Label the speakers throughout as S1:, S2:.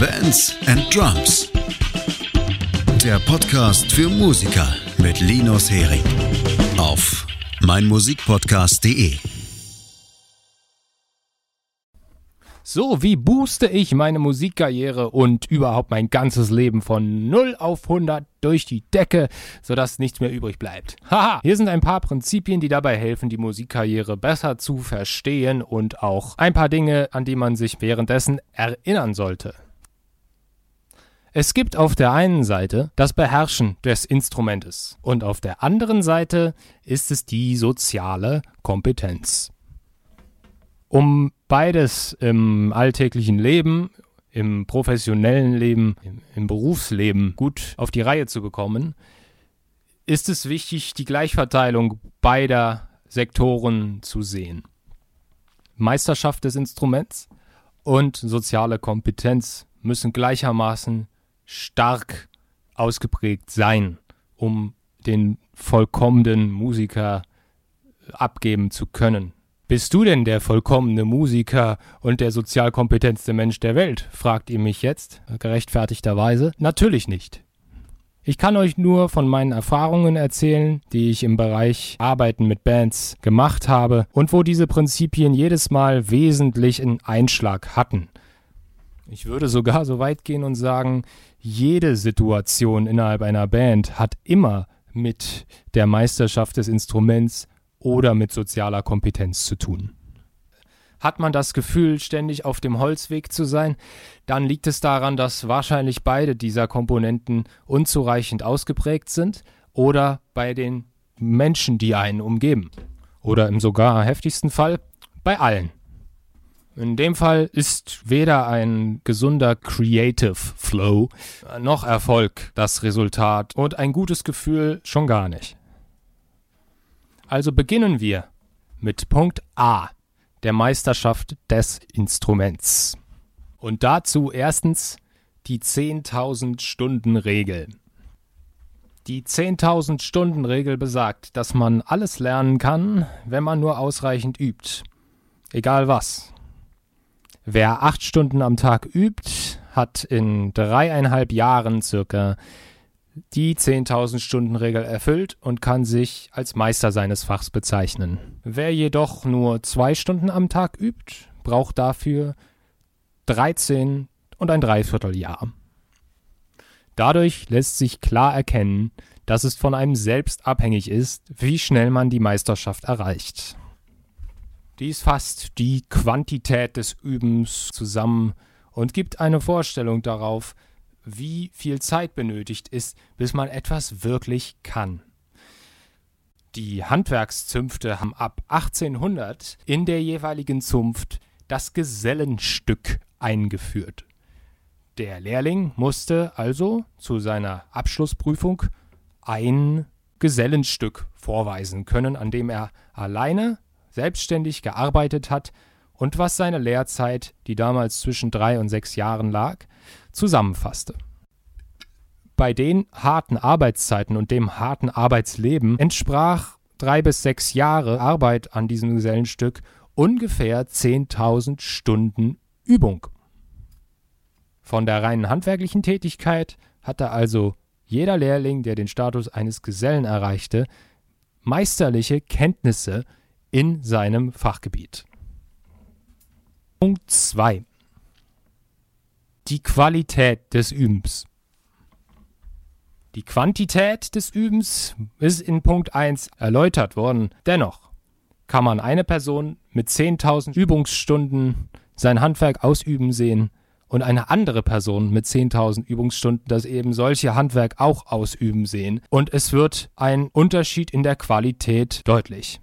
S1: Bands and Drums. Der Podcast für Musiker mit Linus Hering. Auf meinmusikpodcast.de.
S2: So, wie booste ich meine Musikkarriere und überhaupt mein ganzes Leben von 0 auf 100 durch die Decke, sodass nichts mehr übrig bleibt? Haha, hier sind ein paar Prinzipien, die dabei helfen, die Musikkarriere besser zu verstehen und auch ein paar Dinge, an die man sich währenddessen erinnern sollte. Es gibt auf der einen Seite das Beherrschen des Instrumentes und auf der anderen Seite ist es die soziale Kompetenz. Um beides im alltäglichen Leben, im professionellen Leben, im, Berufsleben gut auf die Reihe zu bekommen, ist es wichtig, die Gleichverteilung beider Sektoren zu sehen. Meisterschaft des Instruments und soziale Kompetenz müssen gleichermaßen stark ausgeprägt sein, um den vollkommenen Musiker abgeben zu können. Bist du denn der vollkommene Musiker und der sozial kompetentste Mensch der Welt? fragt ihr mich jetzt, gerechtfertigterweise. Natürlich nicht. Ich kann euch nur von meinen Erfahrungen erzählen, die ich im Bereich Arbeiten mit Bands gemacht habe und wo diese Prinzipien jedes Mal wesentlichen Einschlag hatten. Ich würde sogar so weit gehen und sagen, jede Situation innerhalb einer Band hat immer mit der Meisterschaft des Instruments oder mit sozialer Kompetenz zu tun. Hat man das Gefühl, ständig auf dem Holzweg zu sein, dann liegt es daran, dass wahrscheinlich beide dieser Komponenten unzureichend ausgeprägt sind oder bei den Menschen, die einen umgeben. Oder im sogar heftigsten Fall bei allen. In dem Fall ist weder ein gesunder Creative Flow noch Erfolg das Resultat und ein gutes Gefühl schon gar nicht. Also beginnen wir mit Punkt A, der Meisterschaft des Instruments. Und dazu erstens die 10.000 Stunden Regel. Die 10.000 Stunden Regel besagt, dass man alles lernen kann, wenn man nur ausreichend übt. Egal was. Wer acht Stunden am Tag übt, hat in dreieinhalb Jahren circa die 10.000 Stunden Regel erfüllt und kann sich als Meister seines Fachs bezeichnen. Wer jedoch nur zwei Stunden am Tag übt, braucht dafür 13 und ein Dreivierteljahr. Dadurch lässt sich klar erkennen, dass es von einem selbst abhängig ist, wie schnell man die Meisterschaft erreicht. Dies fasst die Quantität des Übens zusammen und gibt eine Vorstellung darauf, wie viel Zeit benötigt ist, bis man etwas wirklich kann. Die Handwerkszünfte haben ab 1800 in der jeweiligen Zunft das Gesellenstück eingeführt. Der Lehrling musste also zu seiner Abschlussprüfung ein Gesellenstück vorweisen können, an dem er alleine selbstständig gearbeitet hat und was seine Lehrzeit, die damals zwischen drei und sechs Jahren lag, zusammenfasste. Bei den harten Arbeitszeiten und dem harten Arbeitsleben entsprach drei bis sechs Jahre Arbeit an diesem Gesellenstück ungefähr 10.000 Stunden Übung. Von der reinen handwerklichen Tätigkeit hatte also jeder Lehrling, der den Status eines Gesellen erreichte, meisterliche Kenntnisse in seinem Fachgebiet. Punkt 2 die Qualität des Übens. Die Quantität des Übens ist in Punkt 1 erläutert worden. Dennoch kann man eine Person mit 10.000 Übungsstunden sein Handwerk ausüben sehen und eine andere Person mit 10.000 Übungsstunden das eben solche Handwerk auch ausüben sehen. Und es wird ein Unterschied in der Qualität deutlich.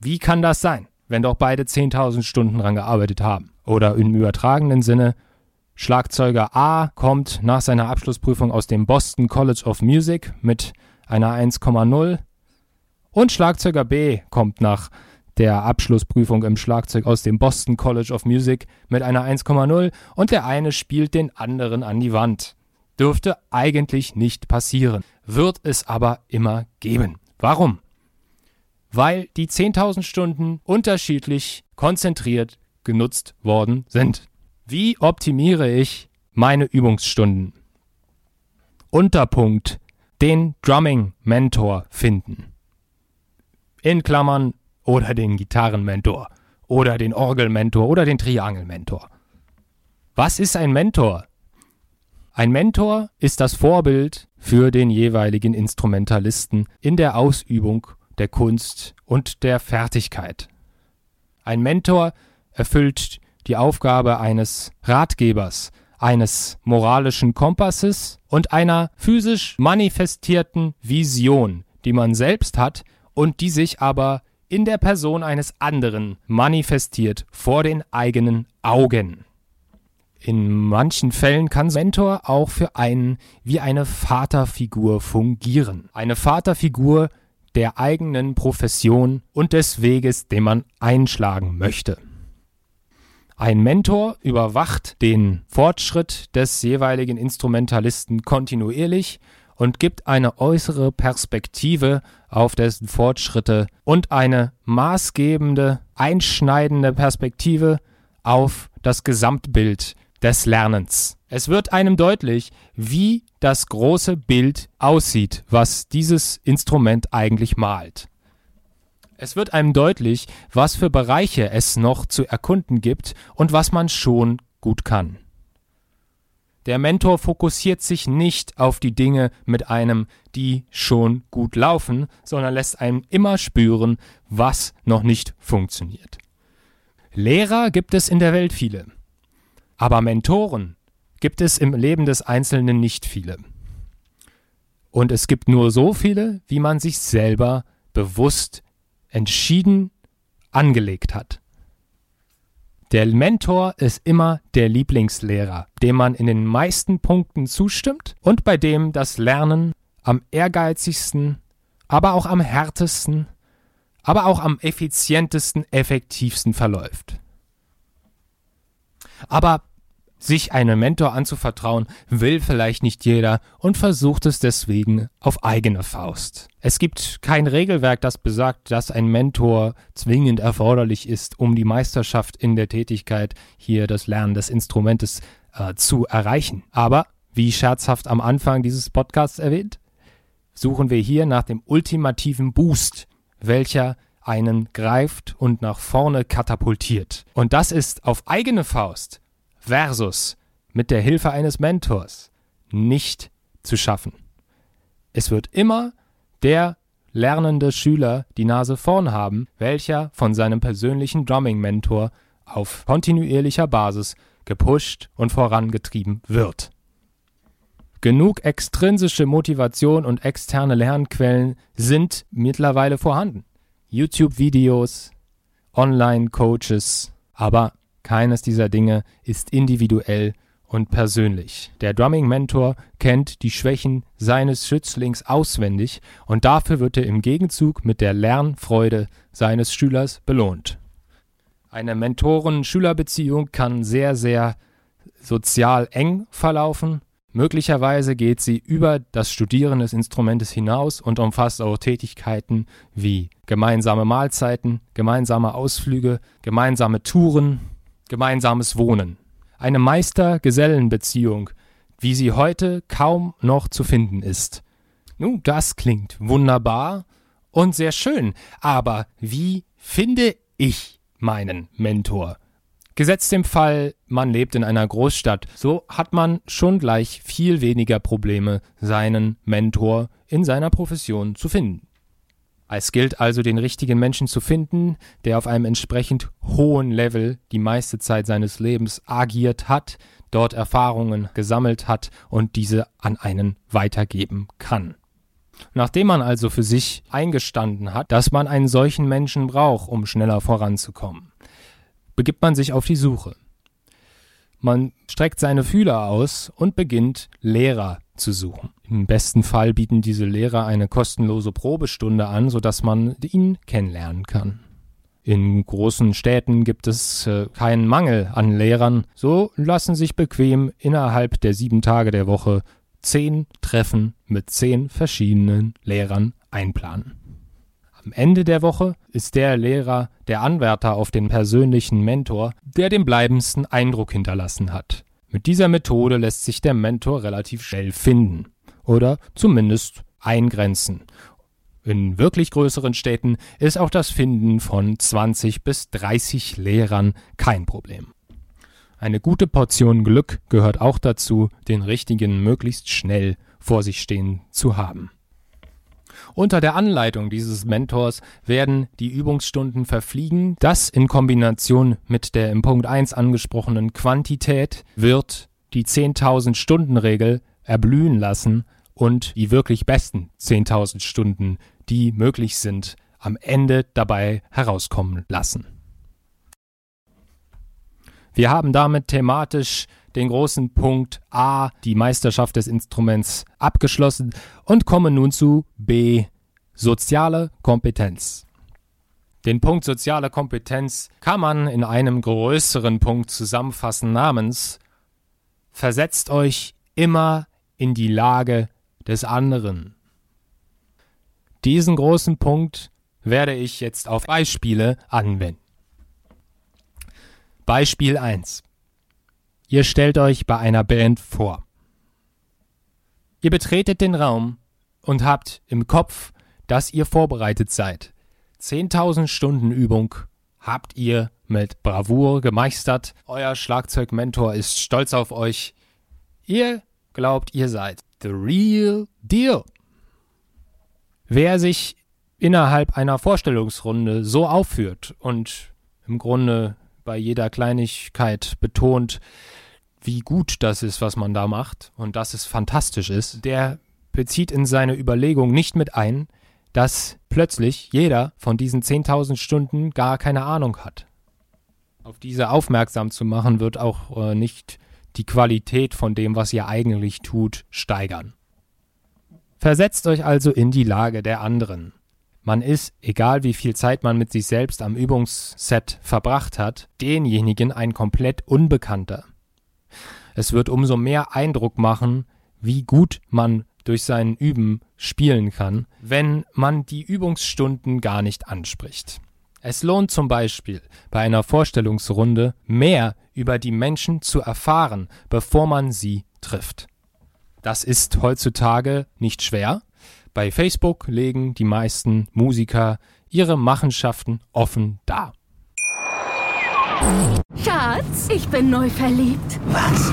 S2: Wie kann das sein, wenn doch beide 10.000 Stunden daran gearbeitet haben? Oder im übertragenen Sinne, Schlagzeuger A kommt nach seiner Abschlussprüfung aus dem Boston College of Music mit einer 1,0 und Schlagzeuger B kommt nach der Abschlussprüfung im Schlagzeug aus dem Boston College of Music mit einer 1,0 und der eine spielt den anderen an die Wand. Dürfte eigentlich nicht passieren, wird es aber immer geben. Warum? Weil die 10.000 Stunden unterschiedlich konzentriert genutzt worden sind. Wie optimiere ich meine Übungsstunden. Unterpunkt den Drumming-Mentor finden. In Klammern oder den Gitarren-Mentor oder den Orgel-Mentor oder den Triangel-Mentor. Was ist ein Mentor? Ein Mentor ist das Vorbild für den jeweiligen Instrumentalisten in der Ausübung der Kunst und der Fertigkeit. Ein Mentor erfüllt die Aufgabe eines Ratgebers, eines moralischen Kompasses und einer physisch manifestierten Vision, die man selbst hat und die sich aber in der Person eines anderen manifestiert vor den eigenen Augen. In manchen Fällen kann Mentor auch für einen wie eine Vaterfigur fungieren. Eine Vaterfigur der eigenen Profession und des Weges, den man einschlagen möchte. Ein Mentor überwacht den Fortschritt des jeweiligen Instrumentalisten kontinuierlich und gibt eine äußere Perspektive auf dessen Fortschritte und eine maßgebende, einschneidende Perspektive auf das Gesamtbild des Lernens. Es wird einem deutlich, wie das große Bild aussieht, was dieses Instrument eigentlich malt. Es wird einem deutlich, was für Bereiche es noch zu erkunden gibt und was man schon gut kann. Der Mentor fokussiert sich nicht auf die Dinge mit einem, die schon gut laufen, sondern lässt einem immer spüren, was noch nicht funktioniert. Lehrer gibt es in der Welt viele, aber Mentoren gibt es im Leben des Einzelnen nicht viele. Und es gibt nur so viele, wie man sich selber bewusst entschieden angelegt hat. Der Mentor ist immer der Lieblingslehrer, dem man in den meisten Punkten zustimmt und bei dem das Lernen am ehrgeizigsten, aber auch am härtesten, aber auch am effizientesten, effektivsten verläuft. Aber sich einem Mentor anzuvertrauen, will vielleicht nicht jeder und versucht es deswegen auf eigene Faust. Es gibt kein Regelwerk, das besagt, dass ein Mentor zwingend erforderlich ist, um die Meisterschaft in der Tätigkeit hier das Lernen des Instrumentes äh, zu erreichen. Aber, wie scherzhaft am Anfang dieses Podcasts erwähnt, suchen wir hier nach dem ultimativen Boost, welcher einen greift und nach vorne katapultiert. Und das ist auf eigene Faust versus mit der Hilfe eines Mentors nicht zu schaffen. Es wird immer der lernende Schüler die Nase vorn haben, welcher von seinem persönlichen Drumming-Mentor auf kontinuierlicher Basis gepusht und vorangetrieben wird. Genug extrinsische Motivation und externe Lernquellen sind mittlerweile vorhanden. YouTube-Videos, Online-Coaches, aber keines dieser Dinge ist individuell und persönlich. Der Drumming-Mentor kennt die Schwächen seines Schützlings auswendig und dafür wird er im Gegenzug mit der Lernfreude seines Schülers belohnt. Eine Mentoren-Schüler-Beziehung kann sehr, sehr sozial eng verlaufen. Möglicherweise geht sie über das Studieren des Instrumentes hinaus und umfasst auch Tätigkeiten wie gemeinsame Mahlzeiten, gemeinsame Ausflüge, gemeinsame Touren, gemeinsames Wohnen. Eine Meister-Gesellen-Beziehung, wie sie heute kaum noch zu finden ist. Nun, das klingt wunderbar und sehr schön, aber wie finde ich meinen Mentor? Gesetzt im Fall, man lebt in einer Großstadt, so hat man schon gleich viel weniger Probleme, seinen Mentor in seiner Profession zu finden. Es gilt also, den richtigen Menschen zu finden, der auf einem entsprechend hohen Level die meiste Zeit seines Lebens agiert hat, dort Erfahrungen gesammelt hat und diese an einen weitergeben kann. Nachdem man also für sich eingestanden hat, dass man einen solchen Menschen braucht, um schneller voranzukommen, begibt man sich auf die Suche. Man streckt seine Fühler aus und beginnt Lehrer zu suchen. Im besten Fall bieten diese Lehrer eine kostenlose Probestunde an, sodass man ihn kennenlernen kann. In großen Städten gibt es äh, keinen Mangel an Lehrern, so lassen sich bequem innerhalb der sieben Tage der Woche zehn Treffen mit zehn verschiedenen Lehrern einplanen. Am Ende der Woche ist der Lehrer der Anwärter auf den persönlichen Mentor, der den bleibendsten Eindruck hinterlassen hat. Mit dieser Methode lässt sich der Mentor relativ schnell finden oder zumindest eingrenzen. In wirklich größeren Städten ist auch das Finden von 20 bis 30 Lehrern kein Problem. Eine gute Portion Glück gehört auch dazu, den richtigen möglichst schnell vor sich stehen zu haben. Unter der Anleitung dieses Mentors werden die Übungsstunden verfliegen. Das in Kombination mit der im Punkt 1 angesprochenen Quantität wird die 10.000 Stunden Regel erblühen lassen und die wirklich besten 10.000 Stunden, die möglich sind, am Ende dabei herauskommen lassen. Wir haben damit thematisch den großen Punkt A, die Meisterschaft des Instruments, abgeschlossen und kommen nun zu B, soziale Kompetenz. Den Punkt soziale Kompetenz kann man in einem größeren Punkt zusammenfassen namens Versetzt euch immer in die Lage des anderen. Diesen großen Punkt werde ich jetzt auf Beispiele anwenden. Beispiel 1. Ihr stellt euch bei einer Band vor. Ihr betretet den Raum und habt im Kopf, dass ihr vorbereitet seid. 10.000 Stunden Übung habt ihr mit Bravour gemeistert. Euer Schlagzeugmentor ist stolz auf euch. Ihr glaubt, ihr seid the real deal. Wer sich innerhalb einer Vorstellungsrunde so aufführt und im Grunde bei jeder Kleinigkeit betont, wie gut das ist, was man da macht und dass es fantastisch ist, der bezieht in seine Überlegung nicht mit ein, dass plötzlich jeder von diesen 10.000 Stunden gar keine Ahnung hat. Auf diese aufmerksam zu machen, wird auch äh, nicht die Qualität von dem, was ihr eigentlich tut, steigern. Versetzt euch also in die Lage der anderen. Man ist, egal wie viel Zeit man mit sich selbst am Übungsset verbracht hat, denjenigen ein komplett Unbekannter. Es wird umso mehr Eindruck machen, wie gut man durch sein Üben spielen kann, wenn man die Übungsstunden gar nicht anspricht. Es lohnt zum Beispiel bei einer Vorstellungsrunde mehr über die Menschen zu erfahren, bevor man sie trifft. Das ist heutzutage nicht schwer, bei Facebook legen die meisten Musiker ihre Machenschaften offen dar.
S3: Schatz, ich bin neu verliebt.
S4: Was?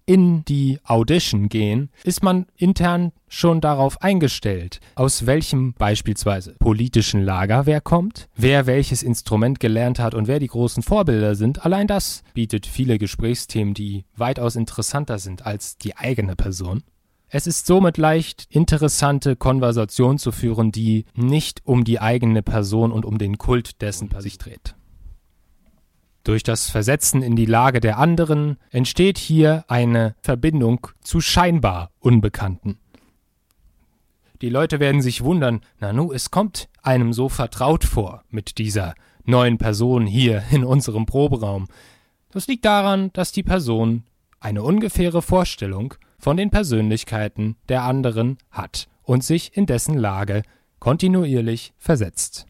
S2: in die Audition gehen, ist man intern schon darauf eingestellt, aus welchem beispielsweise politischen Lager wer kommt, wer welches Instrument gelernt hat und wer die großen Vorbilder sind. Allein das bietet viele Gesprächsthemen, die weitaus interessanter sind als die eigene Person. Es ist somit leicht, interessante Konversationen zu führen, die nicht um die eigene Person und um den Kult dessen sich dreht. Durch das Versetzen in die Lage der anderen entsteht hier eine Verbindung zu scheinbar Unbekannten. Die Leute werden sich wundern, Nanu, es kommt einem so vertraut vor mit dieser neuen Person hier in unserem Proberaum. Das liegt daran, dass die Person eine ungefähre Vorstellung von den Persönlichkeiten der anderen hat und sich in dessen Lage kontinuierlich versetzt.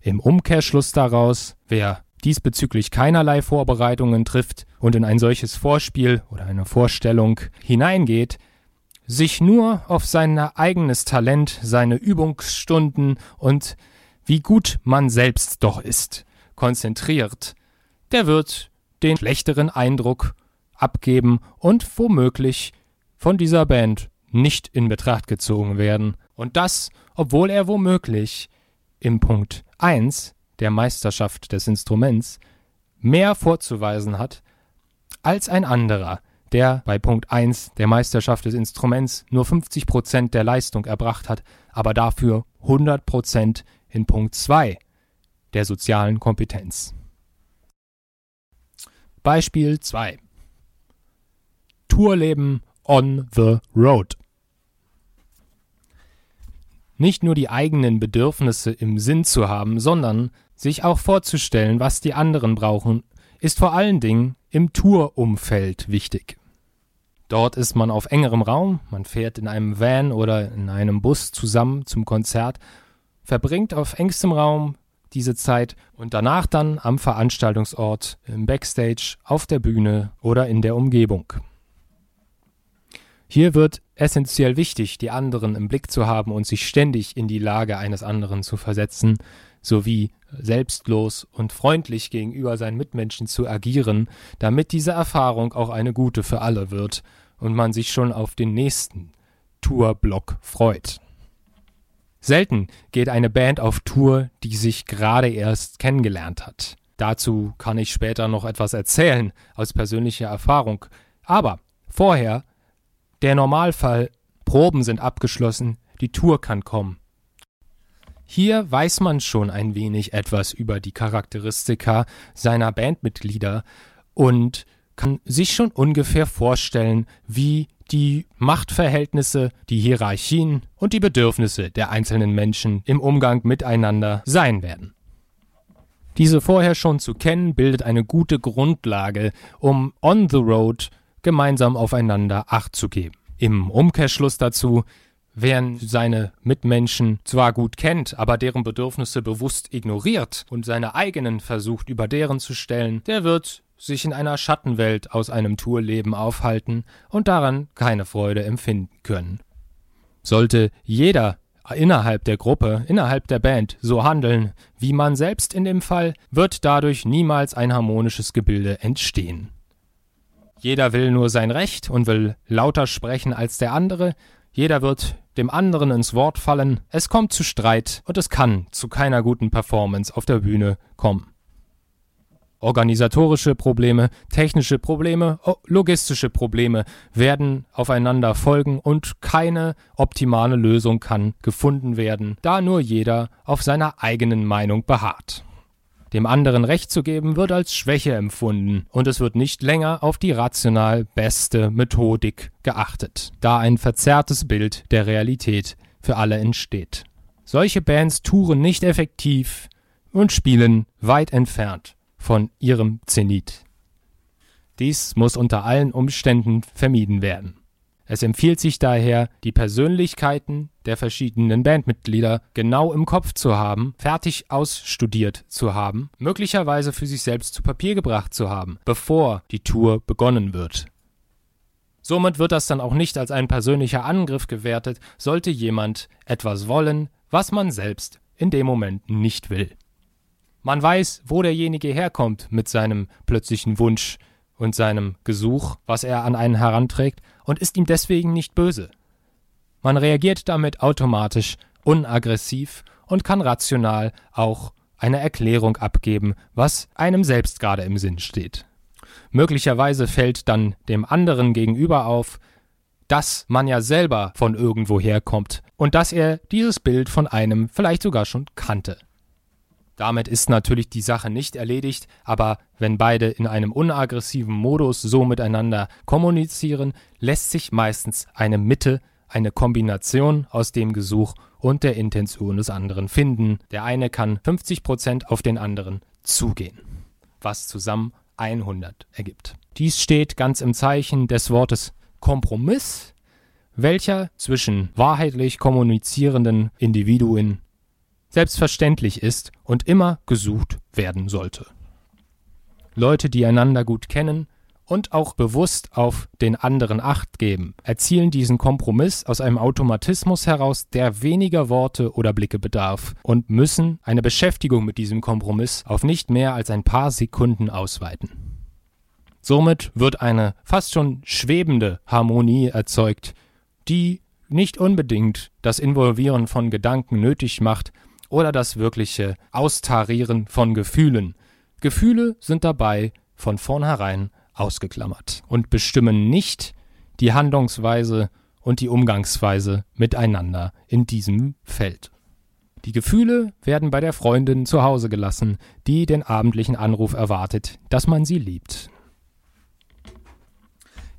S2: Im Umkehrschluss daraus, wer diesbezüglich keinerlei Vorbereitungen trifft und in ein solches Vorspiel oder eine Vorstellung hineingeht, sich nur auf sein eigenes Talent, seine Übungsstunden und wie gut man selbst doch ist, konzentriert, der wird den schlechteren Eindruck abgeben und womöglich von dieser Band nicht in Betracht gezogen werden. Und das, obwohl er womöglich im Punkt 1 der Meisterschaft des Instruments mehr vorzuweisen hat als ein anderer, der bei Punkt 1 der Meisterschaft des Instruments nur 50% der Leistung erbracht hat, aber dafür 100% in Punkt 2 der sozialen Kompetenz. Beispiel 2 Tourleben on the road. Nicht nur die eigenen Bedürfnisse im Sinn zu haben, sondern sich auch vorzustellen, was die anderen brauchen, ist vor allen Dingen im Tourumfeld wichtig. Dort ist man auf engerem Raum, man fährt in einem Van oder in einem Bus zusammen zum Konzert, verbringt auf engstem Raum diese Zeit und danach dann am Veranstaltungsort, im Backstage, auf der Bühne oder in der Umgebung. Hier wird essentiell wichtig, die anderen im Blick zu haben und sich ständig in die Lage eines anderen zu versetzen, sowie selbstlos und freundlich gegenüber seinen Mitmenschen zu agieren, damit diese Erfahrung auch eine gute für alle wird und man sich schon auf den nächsten Tourblock freut. Selten geht eine Band auf Tour, die sich gerade erst kennengelernt hat. Dazu kann ich später noch etwas erzählen aus persönlicher Erfahrung. Aber vorher, der Normalfall, Proben sind abgeschlossen, die Tour kann kommen. Hier weiß man schon ein wenig etwas über die Charakteristika seiner Bandmitglieder und kann sich schon ungefähr vorstellen, wie die Machtverhältnisse, die Hierarchien und die Bedürfnisse der einzelnen Menschen im Umgang miteinander sein werden. Diese vorher schon zu kennen, bildet eine gute Grundlage, um on the road gemeinsam aufeinander Acht zu geben. Im Umkehrschluss dazu Wer seine Mitmenschen zwar gut kennt, aber deren Bedürfnisse bewusst ignoriert und seine eigenen versucht über deren zu stellen, der wird sich in einer Schattenwelt aus einem Tourleben aufhalten und daran keine Freude empfinden können. Sollte jeder innerhalb der Gruppe, innerhalb der Band so handeln, wie man selbst in dem Fall, wird dadurch niemals ein harmonisches Gebilde entstehen. Jeder will nur sein Recht und will lauter sprechen als der andere, jeder wird dem anderen ins Wort fallen, es kommt zu Streit und es kann zu keiner guten Performance auf der Bühne kommen. Organisatorische Probleme, technische Probleme, logistische Probleme werden aufeinander folgen und keine optimale Lösung kann gefunden werden, da nur jeder auf seiner eigenen Meinung beharrt. Dem anderen Recht zu geben wird als Schwäche empfunden und es wird nicht länger auf die rational beste Methodik geachtet, da ein verzerrtes Bild der Realität für alle entsteht. Solche Bands touren nicht effektiv und spielen weit entfernt von ihrem Zenit. Dies muss unter allen Umständen vermieden werden. Es empfiehlt sich daher, die Persönlichkeiten der verschiedenen Bandmitglieder genau im Kopf zu haben, fertig ausstudiert zu haben, möglicherweise für sich selbst zu Papier gebracht zu haben, bevor die Tour begonnen wird. Somit wird das dann auch nicht als ein persönlicher Angriff gewertet, sollte jemand etwas wollen, was man selbst in dem Moment nicht will. Man weiß, wo derjenige herkommt mit seinem plötzlichen Wunsch und seinem Gesuch, was er an einen heranträgt, und ist ihm deswegen nicht böse. Man reagiert damit automatisch, unaggressiv und kann rational auch eine Erklärung abgeben, was einem selbst gerade im Sinn steht. Möglicherweise fällt dann dem anderen gegenüber auf, dass man ja selber von irgendwoher kommt und dass er dieses Bild von einem vielleicht sogar schon kannte. Damit ist natürlich die Sache nicht erledigt, aber wenn beide in einem unaggressiven Modus so miteinander kommunizieren, lässt sich meistens eine Mitte, eine Kombination aus dem Gesuch und der Intention des anderen finden. Der eine kann 50% auf den anderen zugehen, was zusammen 100 ergibt. Dies steht ganz im Zeichen des Wortes Kompromiss, welcher zwischen wahrheitlich kommunizierenden Individuen selbstverständlich ist und immer gesucht werden sollte. Leute, die einander gut kennen und auch bewusst auf den anderen Acht geben, erzielen diesen Kompromiss aus einem Automatismus heraus, der weniger Worte oder Blicke bedarf und müssen eine Beschäftigung mit diesem Kompromiss auf nicht mehr als ein paar Sekunden ausweiten. Somit wird eine fast schon schwebende Harmonie erzeugt, die nicht unbedingt das Involvieren von Gedanken nötig macht, oder das wirkliche Austarieren von Gefühlen. Gefühle sind dabei von vornherein ausgeklammert und bestimmen nicht die Handlungsweise und die Umgangsweise miteinander in diesem Feld. Die Gefühle werden bei der Freundin zu Hause gelassen, die den abendlichen Anruf erwartet, dass man sie liebt.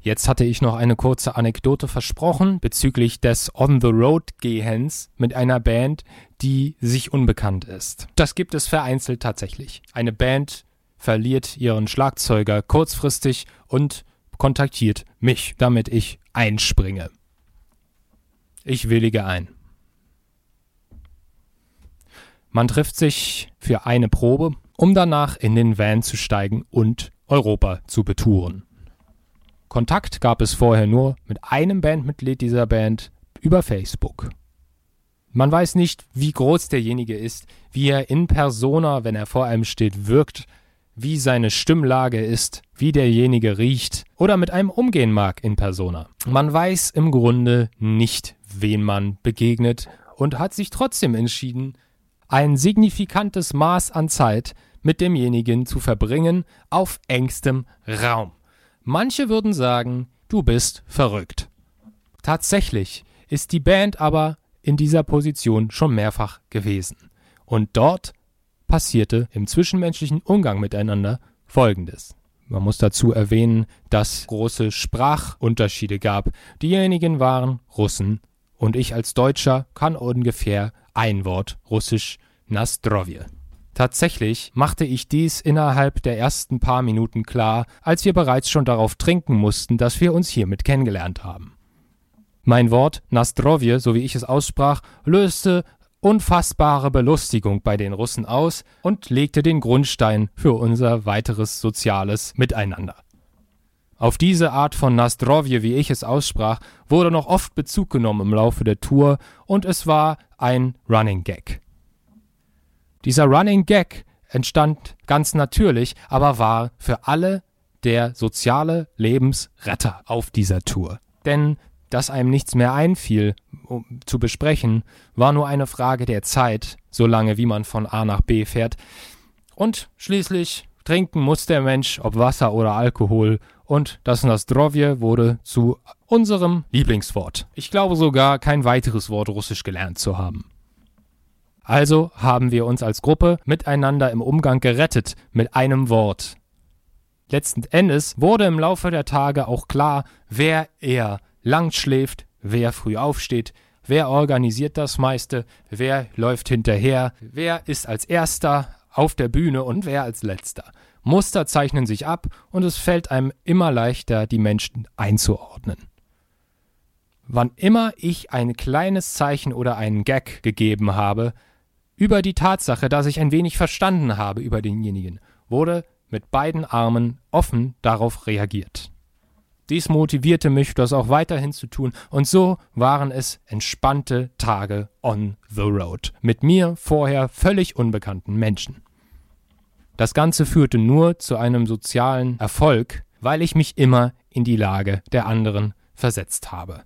S2: Jetzt hatte ich noch eine kurze Anekdote versprochen bezüglich des On-the-Road-Gehens mit einer Band, die sich unbekannt ist. Das gibt es vereinzelt tatsächlich. Eine Band verliert ihren Schlagzeuger kurzfristig und kontaktiert mich, damit ich einspringe. Ich willige ein. Man trifft sich für eine Probe, um danach in den Van zu steigen und Europa zu betouren. Kontakt gab es vorher nur mit einem Bandmitglied dieser Band über Facebook. Man weiß nicht, wie groß derjenige ist, wie er in persona, wenn er vor einem steht, wirkt, wie seine Stimmlage ist, wie derjenige riecht oder mit einem umgehen mag in persona. Man weiß im Grunde nicht, wen man begegnet und hat sich trotzdem entschieden, ein signifikantes Maß an Zeit mit demjenigen zu verbringen auf engstem Raum. Manche würden sagen, du bist verrückt. Tatsächlich ist die Band aber in dieser Position schon mehrfach gewesen. Und dort passierte im zwischenmenschlichen Umgang miteinander Folgendes. Man muss dazu erwähnen, dass große Sprachunterschiede gab. Diejenigen waren Russen und ich als Deutscher kann ungefähr ein Wort Russisch Nastrovje. Tatsächlich machte ich dies innerhalb der ersten paar Minuten klar, als wir bereits schon darauf trinken mussten, dass wir uns hiermit kennengelernt haben. Mein Wort Nastrovje, so wie ich es aussprach, löste unfassbare Belustigung bei den Russen aus und legte den Grundstein für unser weiteres soziales Miteinander. Auf diese Art von Nastrovje, wie ich es aussprach, wurde noch oft Bezug genommen im Laufe der Tour und es war ein Running Gag. Dieser Running Gag entstand ganz natürlich, aber war für alle der soziale Lebensretter auf dieser Tour. Denn dass einem nichts mehr einfiel, um zu besprechen, war nur eine Frage der Zeit, solange wie man von A nach B fährt. Und schließlich trinken muss der Mensch, ob Wasser oder Alkohol, und das Nastrovje wurde zu unserem Lieblingswort. Ich glaube sogar, kein weiteres Wort Russisch gelernt zu haben. Also haben wir uns als Gruppe miteinander im Umgang gerettet mit einem Wort. Letzten Endes wurde im Laufe der Tage auch klar, wer eher lang schläft, wer früh aufsteht, wer organisiert das meiste, wer läuft hinterher, wer ist als erster auf der Bühne und wer als letzter. Muster zeichnen sich ab und es fällt einem immer leichter, die Menschen einzuordnen. Wann immer ich ein kleines Zeichen oder einen Gag gegeben habe, über die Tatsache, dass ich ein wenig verstanden habe über denjenigen, wurde mit beiden Armen offen darauf reagiert. Dies motivierte mich, das auch weiterhin zu tun, und so waren es entspannte Tage on the road mit mir vorher völlig unbekannten Menschen. Das Ganze führte nur zu einem sozialen Erfolg, weil ich mich immer in die Lage der anderen versetzt habe.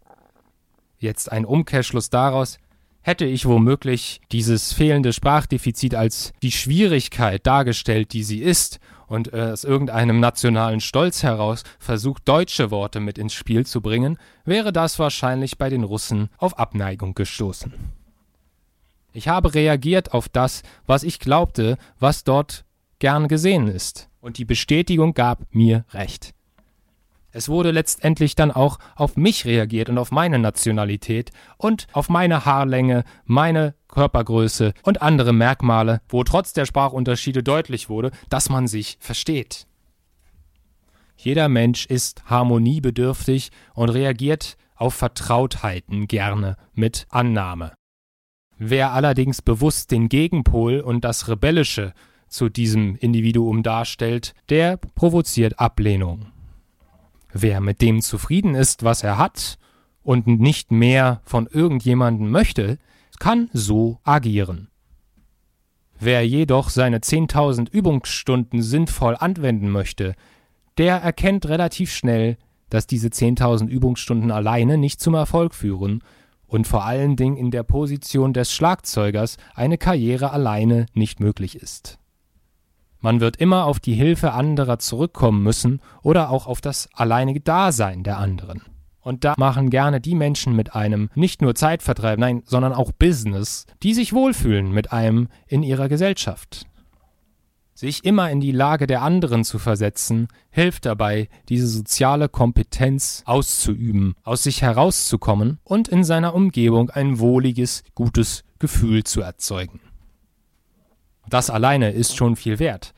S2: Jetzt ein Umkehrschluss daraus, hätte ich womöglich dieses fehlende Sprachdefizit als die Schwierigkeit dargestellt, die sie ist, und äh, aus irgendeinem nationalen Stolz heraus versucht, deutsche Worte mit ins Spiel zu bringen, wäre das wahrscheinlich bei den Russen auf Abneigung gestoßen. Ich habe reagiert auf das, was ich glaubte, was dort gern gesehen ist, und die Bestätigung gab mir recht. Es wurde letztendlich dann auch auf mich reagiert und auf meine Nationalität und auf meine Haarlänge, meine Körpergröße und andere Merkmale, wo trotz der Sprachunterschiede deutlich wurde, dass man sich versteht. Jeder Mensch ist harmoniebedürftig und reagiert auf Vertrautheiten gerne mit Annahme. Wer allerdings bewusst den Gegenpol und das Rebellische zu diesem Individuum darstellt, der provoziert Ablehnung. Wer mit dem zufrieden ist, was er hat und nicht mehr von irgendjemandem möchte, kann so agieren. Wer jedoch seine 10.000 Übungsstunden sinnvoll anwenden möchte, der erkennt relativ schnell, dass diese 10.000 Übungsstunden alleine nicht zum Erfolg führen und vor allen Dingen in der Position des Schlagzeugers eine Karriere alleine nicht möglich ist. Man wird immer auf die Hilfe anderer zurückkommen müssen oder auch auf das alleinige Dasein der anderen. Und da machen gerne die Menschen mit einem nicht nur Zeitvertreib, nein, sondern auch Business, die sich wohlfühlen mit einem in ihrer Gesellschaft. Sich immer in die Lage der anderen zu versetzen, hilft dabei, diese soziale Kompetenz auszuüben, aus sich herauszukommen und in seiner Umgebung ein wohliges, gutes Gefühl zu erzeugen. Das alleine ist schon viel wert.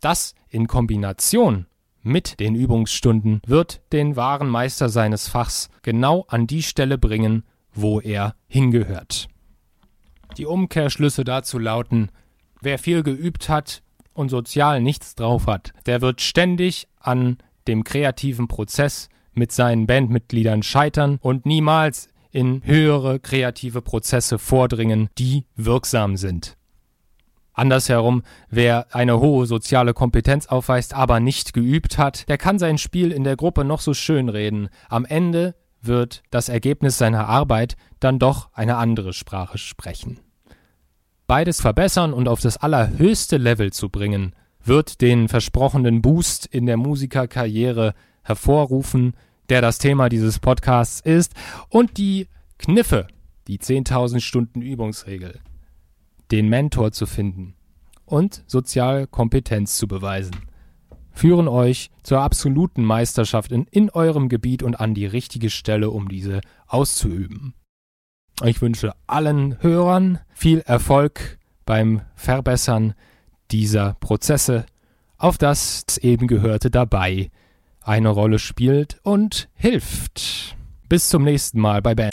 S2: Das in Kombination mit den Übungsstunden wird den wahren Meister seines Fachs genau an die Stelle bringen, wo er hingehört. Die Umkehrschlüsse dazu lauten, wer viel geübt hat und sozial nichts drauf hat, der wird ständig an dem kreativen Prozess mit seinen Bandmitgliedern scheitern und niemals in höhere kreative Prozesse vordringen, die wirksam sind. Andersherum, wer eine hohe soziale Kompetenz aufweist, aber nicht geübt hat, der kann sein Spiel in der Gruppe noch so schön reden. Am Ende wird das Ergebnis seiner Arbeit dann doch eine andere Sprache sprechen. Beides verbessern und auf das allerhöchste Level zu bringen, wird den versprochenen Boost in der Musikerkarriere hervorrufen, der das Thema dieses Podcasts ist, und die Kniffe, die 10.000 Stunden Übungsregel den Mentor zu finden und Sozialkompetenz zu beweisen, führen euch zur absoluten Meisterschaft in, in eurem Gebiet und an die richtige Stelle, um diese auszuüben. Ich wünsche allen Hörern viel Erfolg beim Verbessern dieser Prozesse, auf das eben Gehörte dabei eine Rolle spielt und hilft. Bis zum nächsten Mal bei Band.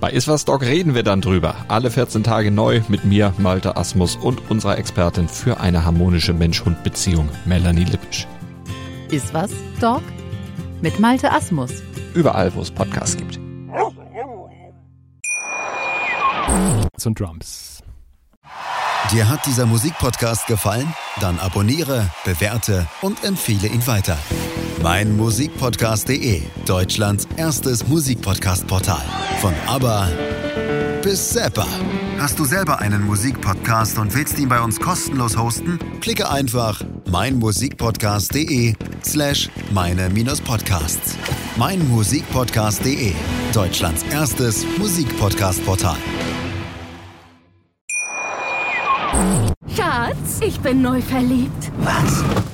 S5: Bei Iswas Dog reden wir dann drüber. Alle 14 Tage neu mit mir, Malte Asmus und unserer Expertin für eine harmonische Mensch-Hund-Beziehung, Melanie Lippisch.
S6: Iswas Dog mit Malte Asmus.
S5: Überall, wo es Podcasts gibt.
S2: Und Drums.
S1: Dir hat dieser Musikpodcast gefallen? Dann abonniere, bewerte und empfehle ihn weiter. Mein Musikpodcast.de, Deutschlands erstes Musikpodcast-Portal. Von ABBA bis Zappa. Hast du selber einen Musikpodcast und willst ihn bei uns kostenlos hosten? Klicke einfach meinmusikpodcast.de slash meine-podcasts. Mein Musikpodcast.de, Deutschlands erstes Musikpodcast-Portal.
S3: Schatz, ich bin neu verliebt.
S4: Was?